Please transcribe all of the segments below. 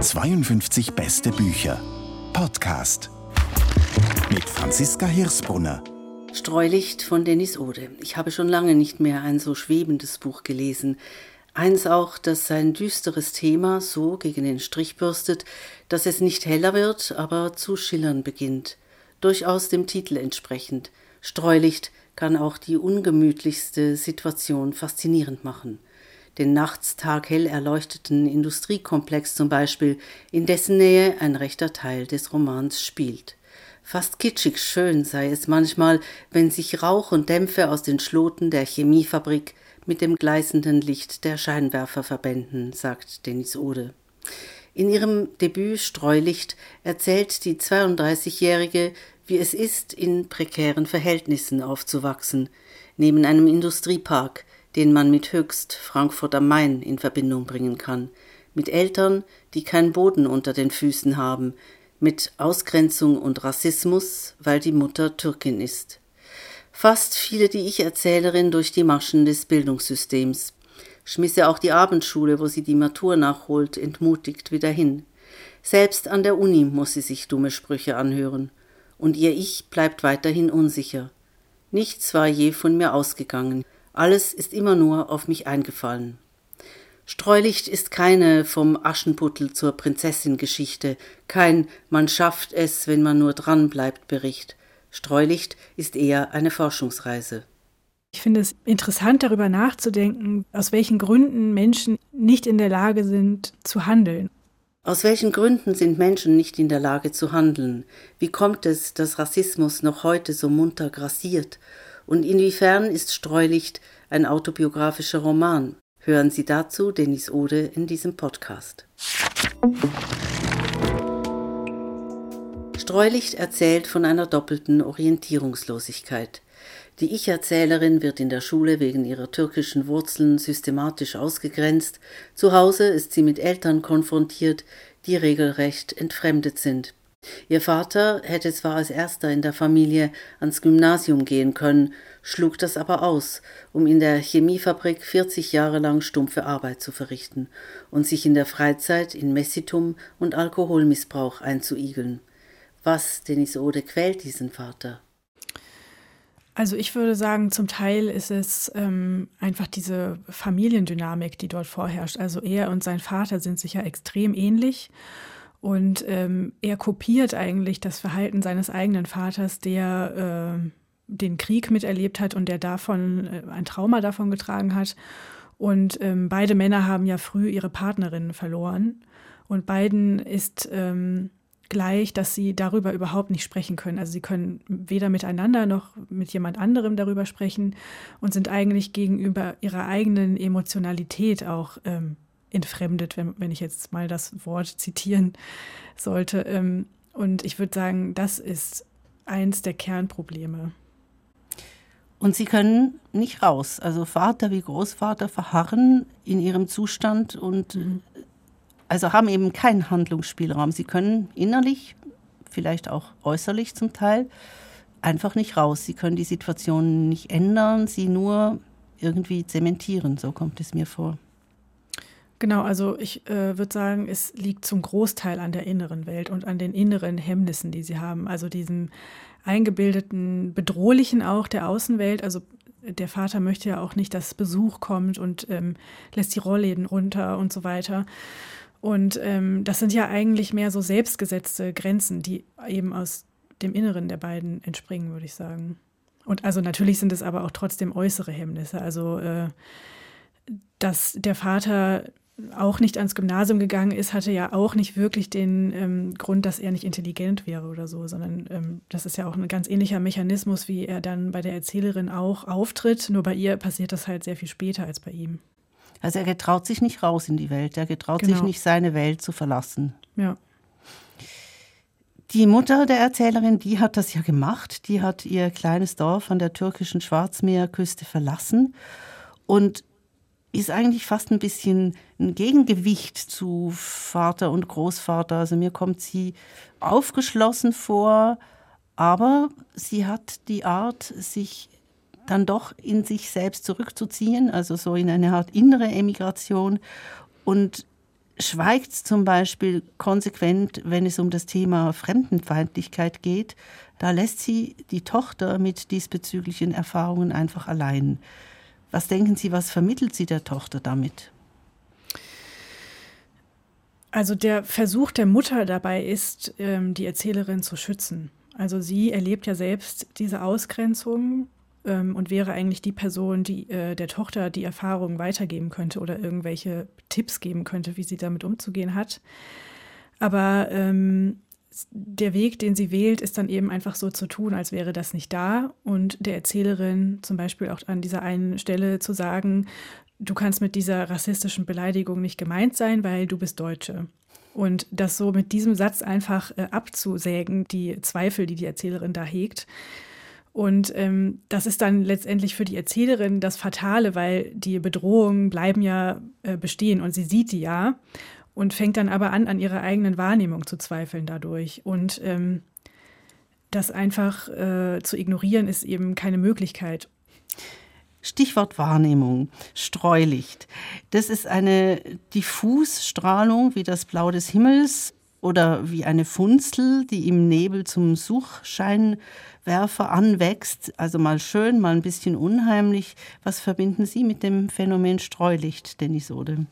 52 beste Bücher. Podcast. Mit Franziska Hirsbrunner. Streulicht von Dennis Ode. Ich habe schon lange nicht mehr ein so schwebendes Buch gelesen. Eins auch, das sein düsteres Thema so gegen den Strich bürstet, dass es nicht heller wird, aber zu schillern beginnt. Durchaus dem Titel entsprechend. Streulicht kann auch die ungemütlichste Situation faszinierend machen. Den nachts taghell erleuchteten Industriekomplex zum Beispiel, in dessen Nähe ein rechter Teil des Romans spielt. Fast kitschig schön sei es manchmal, wenn sich Rauch und Dämpfe aus den Schloten der Chemiefabrik mit dem gleißenden Licht der Scheinwerfer verbänden, sagt Denis Ode. In ihrem Debüt Streulicht erzählt die 32-Jährige, wie es ist, in prekären Verhältnissen aufzuwachsen, neben einem Industriepark, den man mit höchst Frankfurt am Main in Verbindung bringen kann, mit Eltern, die keinen Boden unter den Füßen haben, mit Ausgrenzung und Rassismus, weil die Mutter Türkin ist. Fast fiele die Ich-Erzählerin durch die Maschen des Bildungssystems, schmisse auch die Abendschule, wo sie die Matur nachholt, entmutigt wieder hin. Selbst an der Uni muss sie sich dumme Sprüche anhören, und ihr Ich bleibt weiterhin unsicher. Nichts war je von mir ausgegangen, alles ist immer nur auf mich eingefallen. Streulicht ist keine vom Aschenputtel zur Prinzessin Geschichte, kein man schafft es, wenn man nur dran bleibt Bericht. Streulicht ist eher eine Forschungsreise. Ich finde es interessant, darüber nachzudenken, aus welchen Gründen Menschen nicht in der Lage sind zu handeln. Aus welchen Gründen sind Menschen nicht in der Lage zu handeln? Wie kommt es, dass Rassismus noch heute so munter grassiert? Und inwiefern ist Streulicht ein autobiografischer Roman? Hören Sie dazu Denis Ode in diesem Podcast. Streulicht erzählt von einer doppelten Orientierungslosigkeit. Die Ich-Erzählerin wird in der Schule wegen ihrer türkischen Wurzeln systematisch ausgegrenzt, zu Hause ist sie mit Eltern konfrontiert, die regelrecht entfremdet sind. Ihr Vater hätte zwar als erster in der Familie ans Gymnasium gehen können, schlug das aber aus, um in der Chemiefabrik 40 Jahre lang stumpfe Arbeit zu verrichten und sich in der Freizeit in Messitum und Alkoholmissbrauch einzuigeln. Was, Denis Ode, quält diesen Vater? Also ich würde sagen, zum Teil ist es ähm, einfach diese Familiendynamik, die dort vorherrscht. Also er und sein Vater sind sich ja extrem ähnlich. Und ähm, er kopiert eigentlich das Verhalten seines eigenen Vaters, der äh, den Krieg miterlebt hat und der davon äh, ein Trauma davon getragen hat. Und ähm, beide Männer haben ja früh ihre Partnerinnen verloren. Und beiden ist ähm, gleich, dass sie darüber überhaupt nicht sprechen können. Also sie können weder miteinander noch mit jemand anderem darüber sprechen und sind eigentlich gegenüber ihrer eigenen Emotionalität auch ähm, entfremdet, wenn, wenn ich jetzt mal das Wort zitieren sollte. Ähm, und ich würde sagen, das ist eins der Kernprobleme. Und sie können nicht raus. Also Vater wie Großvater verharren in ihrem Zustand und mhm. also haben eben keinen Handlungsspielraum. Sie können innerlich, vielleicht auch äußerlich zum Teil, einfach nicht raus. Sie können die Situation nicht ändern, sie nur irgendwie zementieren. So kommt es mir vor. Genau, also ich äh, würde sagen, es liegt zum Großteil an der inneren Welt und an den inneren Hemmnissen, die sie haben. Also diesem eingebildeten, bedrohlichen auch der Außenwelt. Also der Vater möchte ja auch nicht, dass Besuch kommt und ähm, lässt die Rollläden runter und so weiter. Und ähm, das sind ja eigentlich mehr so selbstgesetzte Grenzen, die eben aus dem Inneren der beiden entspringen, würde ich sagen. Und also natürlich sind es aber auch trotzdem äußere Hemmnisse. Also äh, dass der Vater auch nicht ans Gymnasium gegangen ist, hatte ja auch nicht wirklich den ähm, Grund, dass er nicht intelligent wäre oder so, sondern ähm, das ist ja auch ein ganz ähnlicher Mechanismus, wie er dann bei der Erzählerin auch auftritt. Nur bei ihr passiert das halt sehr viel später als bei ihm. Also er getraut sich nicht raus in die Welt, er getraut genau. sich nicht, seine Welt zu verlassen. Ja. Die Mutter der Erzählerin, die hat das ja gemacht. Die hat ihr kleines Dorf an der türkischen Schwarzmeerküste verlassen und ist eigentlich fast ein bisschen ein Gegengewicht zu Vater und Großvater. Also mir kommt sie aufgeschlossen vor, aber sie hat die Art, sich dann doch in sich selbst zurückzuziehen, also so in eine Art innere Emigration. Und schweigt zum Beispiel konsequent, wenn es um das Thema Fremdenfeindlichkeit geht. Da lässt sie die Tochter mit diesbezüglichen Erfahrungen einfach allein. Was denken Sie, was vermittelt sie der Tochter damit? Also der Versuch der Mutter dabei ist, ähm, die Erzählerin zu schützen. Also sie erlebt ja selbst diese Ausgrenzung ähm, und wäre eigentlich die Person, die äh, der Tochter die Erfahrung weitergeben könnte oder irgendwelche Tipps geben könnte, wie sie damit umzugehen hat. Aber ähm, der Weg, den sie wählt, ist dann eben einfach so zu tun, als wäre das nicht da und der Erzählerin zum Beispiel auch an dieser einen Stelle zu sagen, du kannst mit dieser rassistischen Beleidigung nicht gemeint sein, weil du bist Deutsche. Und das so mit diesem Satz einfach äh, abzusägen, die Zweifel, die die Erzählerin da hegt. Und ähm, das ist dann letztendlich für die Erzählerin das Fatale, weil die Bedrohungen bleiben ja äh, bestehen und sie sieht die ja und fängt dann aber an, an ihrer eigenen Wahrnehmung zu zweifeln dadurch. Und ähm, das einfach äh, zu ignorieren, ist eben keine Möglichkeit. Stichwort Wahrnehmung, Streulicht. Das ist eine Diffusstrahlung wie das Blau des Himmels oder wie eine Funzel, die im Nebel zum Suchscheinwerfer anwächst. Also mal schön, mal ein bisschen unheimlich. Was verbinden Sie mit dem Phänomen Streulicht, Dennis Ode?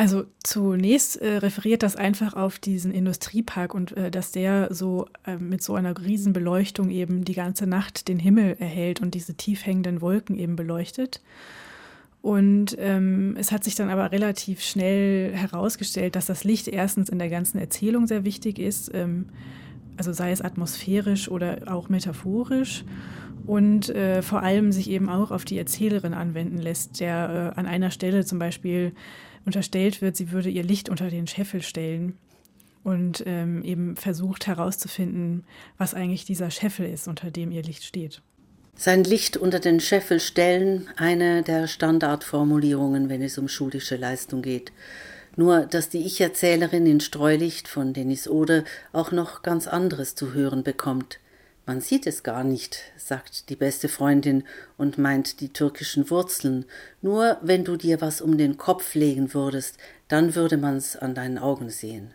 Also zunächst äh, referiert das einfach auf diesen Industriepark und äh, dass der so äh, mit so einer Riesenbeleuchtung eben die ganze Nacht den Himmel erhält und diese tief hängenden Wolken eben beleuchtet. Und ähm, es hat sich dann aber relativ schnell herausgestellt, dass das Licht erstens in der ganzen Erzählung sehr wichtig ist, ähm, also sei es atmosphärisch oder auch metaphorisch und äh, vor allem sich eben auch auf die Erzählerin anwenden lässt, der äh, an einer Stelle zum Beispiel unterstellt wird, sie würde ihr Licht unter den Scheffel stellen und ähm, eben versucht herauszufinden, was eigentlich dieser Scheffel ist, unter dem ihr Licht steht. Sein Licht unter den Scheffel stellen, eine der Standardformulierungen, wenn es um schulische Leistung geht. Nur, dass die Ich-Erzählerin in Streulicht von Denis Ode auch noch ganz anderes zu hören bekommt. Man sieht es gar nicht, sagt die beste Freundin und meint die türkischen Wurzeln. Nur wenn du dir was um den Kopf legen würdest, dann würde man's an deinen Augen sehen.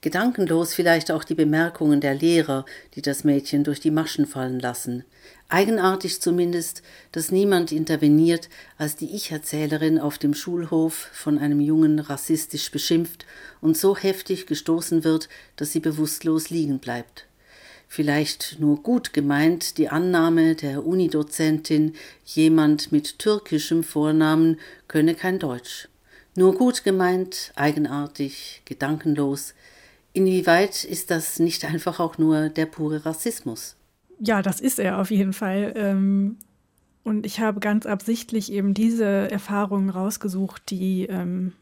Gedankenlos vielleicht auch die Bemerkungen der Lehrer, die das Mädchen durch die Maschen fallen lassen. Eigenartig zumindest, dass niemand interveniert, als die Ich-Erzählerin auf dem Schulhof von einem Jungen rassistisch beschimpft und so heftig gestoßen wird, dass sie bewusstlos liegen bleibt vielleicht nur gut gemeint die Annahme der Unidozentin, jemand mit türkischem Vornamen könne kein Deutsch. Nur gut gemeint, eigenartig, gedankenlos. Inwieweit ist das nicht einfach auch nur der pure Rassismus? Ja, das ist er auf jeden Fall. Ähm, und ich habe ganz absichtlich eben diese Erfahrungen rausgesucht, die ähm,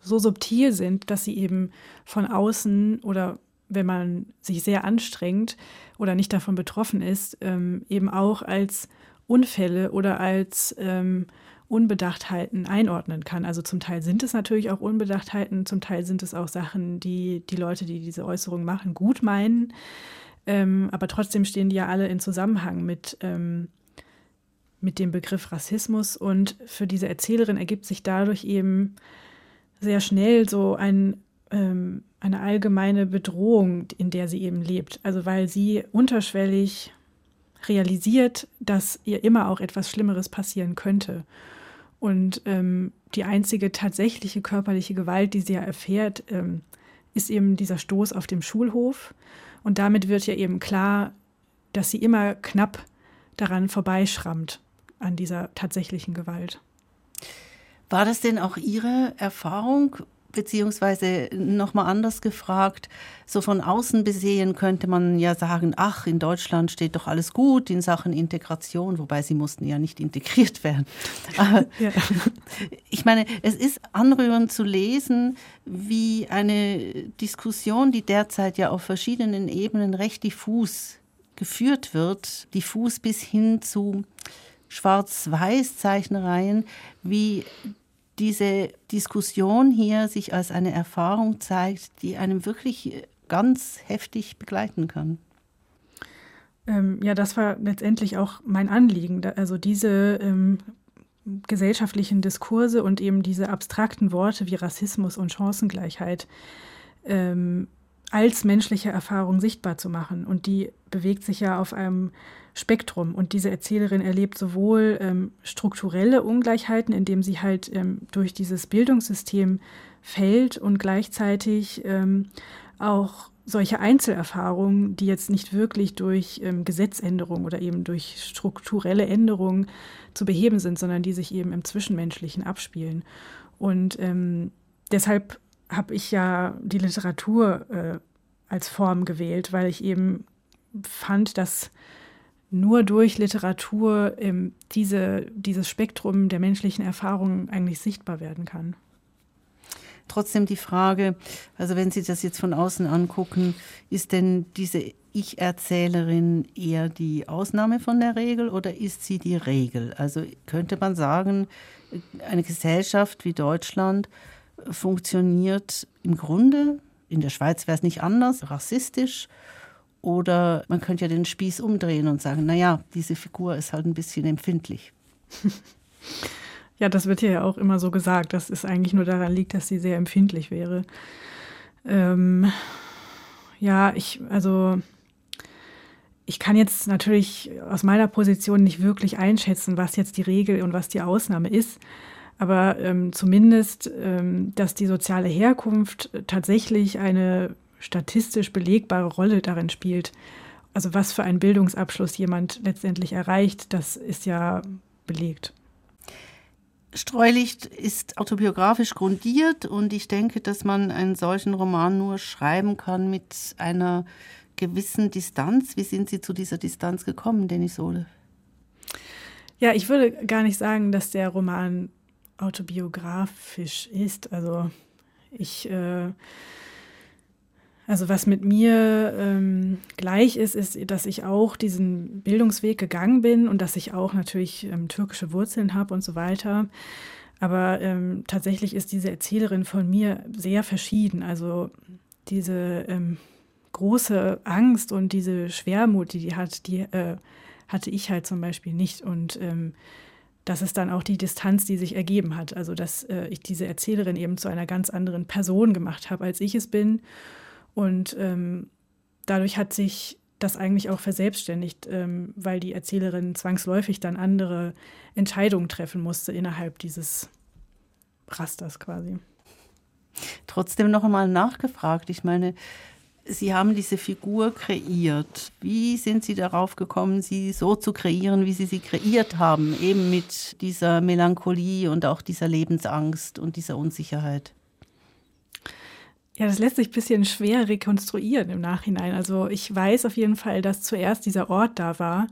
so subtil sind, dass sie eben von außen oder wenn man sich sehr anstrengt oder nicht davon betroffen ist, ähm, eben auch als Unfälle oder als ähm, Unbedachtheiten einordnen kann. Also zum Teil sind es natürlich auch Unbedachtheiten, zum Teil sind es auch Sachen, die die Leute, die diese Äußerung machen, gut meinen. Ähm, aber trotzdem stehen die ja alle in Zusammenhang mit, ähm, mit dem Begriff Rassismus. Und für diese Erzählerin ergibt sich dadurch eben sehr schnell so ein ähm, eine allgemeine Bedrohung, in der sie eben lebt. Also weil sie unterschwellig realisiert, dass ihr immer auch etwas Schlimmeres passieren könnte. Und ähm, die einzige tatsächliche körperliche Gewalt, die sie ja erfährt, ähm, ist eben dieser Stoß auf dem Schulhof. Und damit wird ja eben klar, dass sie immer knapp daran vorbeischrammt, an dieser tatsächlichen Gewalt. War das denn auch Ihre Erfahrung? Beziehungsweise nochmal anders gefragt, so von außen besehen könnte man ja sagen, ach, in Deutschland steht doch alles gut in Sachen Integration, wobei sie mussten ja nicht integriert werden. Ja. ich meine, es ist anrührend zu lesen, wie eine Diskussion, die derzeit ja auf verschiedenen Ebenen recht diffus geführt wird, diffus bis hin zu Schwarz-Weiß-Zeichnereien, wie diese Diskussion hier sich als eine Erfahrung zeigt, die einem wirklich ganz heftig begleiten kann. Ähm, ja, das war letztendlich auch mein Anliegen. Also diese ähm, gesellschaftlichen Diskurse und eben diese abstrakten Worte wie Rassismus und Chancengleichheit ähm, als menschliche Erfahrung sichtbar zu machen. Und die bewegt sich ja auf einem Spektrum. Und diese Erzählerin erlebt sowohl ähm, strukturelle Ungleichheiten, indem sie halt ähm, durch dieses Bildungssystem fällt und gleichzeitig ähm, auch solche Einzelerfahrungen, die jetzt nicht wirklich durch ähm, Gesetzänderung oder eben durch strukturelle Änderungen zu beheben sind, sondern die sich eben im Zwischenmenschlichen abspielen. Und ähm, deshalb habe ich ja die Literatur äh, als Form gewählt, weil ich eben fand, dass nur durch Literatur ähm, diese, dieses Spektrum der menschlichen Erfahrungen eigentlich sichtbar werden kann. Trotzdem die Frage, also wenn Sie das jetzt von außen angucken, ist denn diese Ich-Erzählerin eher die Ausnahme von der Regel oder ist sie die Regel? Also könnte man sagen, eine Gesellschaft wie Deutschland funktioniert im Grunde, in der Schweiz wäre es nicht anders, rassistisch. Oder man könnte ja den Spieß umdrehen und sagen, naja, diese Figur ist halt ein bisschen empfindlich. Ja, das wird ja auch immer so gesagt, dass es eigentlich nur daran liegt, dass sie sehr empfindlich wäre. Ähm, ja, ich, also ich kann jetzt natürlich aus meiner Position nicht wirklich einschätzen, was jetzt die Regel und was die Ausnahme ist. Aber ähm, zumindest, ähm, dass die soziale Herkunft tatsächlich eine statistisch belegbare Rolle darin spielt. Also was für einen Bildungsabschluss jemand letztendlich erreicht, das ist ja belegt. Streulicht ist autobiografisch grundiert und ich denke, dass man einen solchen Roman nur schreiben kann mit einer gewissen Distanz. Wie sind Sie zu dieser Distanz gekommen, Denis Sohle? Ja, ich würde gar nicht sagen, dass der Roman autobiografisch ist. Also ich äh, also was mit mir ähm, gleich ist, ist, dass ich auch diesen Bildungsweg gegangen bin und dass ich auch natürlich ähm, türkische Wurzeln habe und so weiter. Aber ähm, tatsächlich ist diese Erzählerin von mir sehr verschieden. Also diese ähm, große Angst und diese Schwermut, die die hat, die äh, hatte ich halt zum Beispiel nicht. Und ähm, das ist dann auch die Distanz, die sich ergeben hat. Also dass äh, ich diese Erzählerin eben zu einer ganz anderen Person gemacht habe, als ich es bin. Und ähm, dadurch hat sich das eigentlich auch verselbstständigt, ähm, weil die Erzählerin zwangsläufig dann andere Entscheidungen treffen musste innerhalb dieses Rasters quasi. Trotzdem noch einmal nachgefragt. Ich meine, Sie haben diese Figur kreiert. Wie sind Sie darauf gekommen, sie so zu kreieren, wie Sie sie kreiert haben, eben mit dieser Melancholie und auch dieser Lebensangst und dieser Unsicherheit? Ja, das lässt sich ein bisschen schwer rekonstruieren im Nachhinein. Also ich weiß auf jeden Fall, dass zuerst dieser Ort da war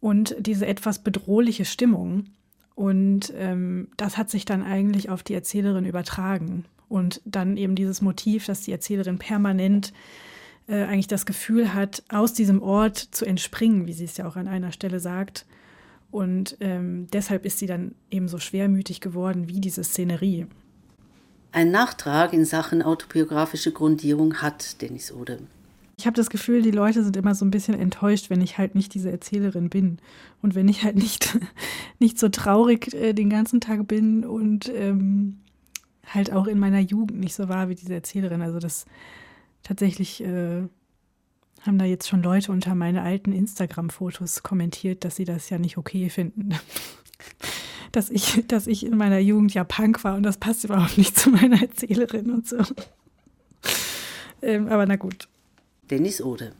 und diese etwas bedrohliche Stimmung. Und ähm, das hat sich dann eigentlich auf die Erzählerin übertragen. Und dann eben dieses Motiv, dass die Erzählerin permanent äh, eigentlich das Gefühl hat, aus diesem Ort zu entspringen, wie sie es ja auch an einer Stelle sagt. Und ähm, deshalb ist sie dann eben so schwermütig geworden wie diese Szenerie. Ein Nachtrag in Sachen autobiografische Grundierung hat Dennis Ode. Ich habe das Gefühl, die Leute sind immer so ein bisschen enttäuscht, wenn ich halt nicht diese Erzählerin bin und wenn ich halt nicht, nicht so traurig äh, den ganzen Tag bin und ähm, halt auch in meiner Jugend nicht so war wie diese Erzählerin. Also das tatsächlich äh, haben da jetzt schon Leute unter meine alten Instagram-Fotos kommentiert, dass sie das ja nicht okay finden dass ich, dass ich in meiner Jugend ja Punk war und das passt überhaupt nicht zu meiner Erzählerin und so. Ähm, aber na gut. Dennis Ode.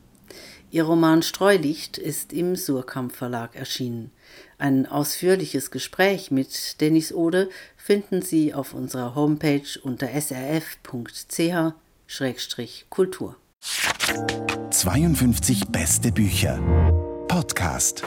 Ihr Roman Streulicht ist im Surkamp Verlag erschienen. Ein ausführliches Gespräch mit Dennis Ode finden Sie auf unserer Homepage unter srf.ch-kultur. 52 beste Bücher. Podcast.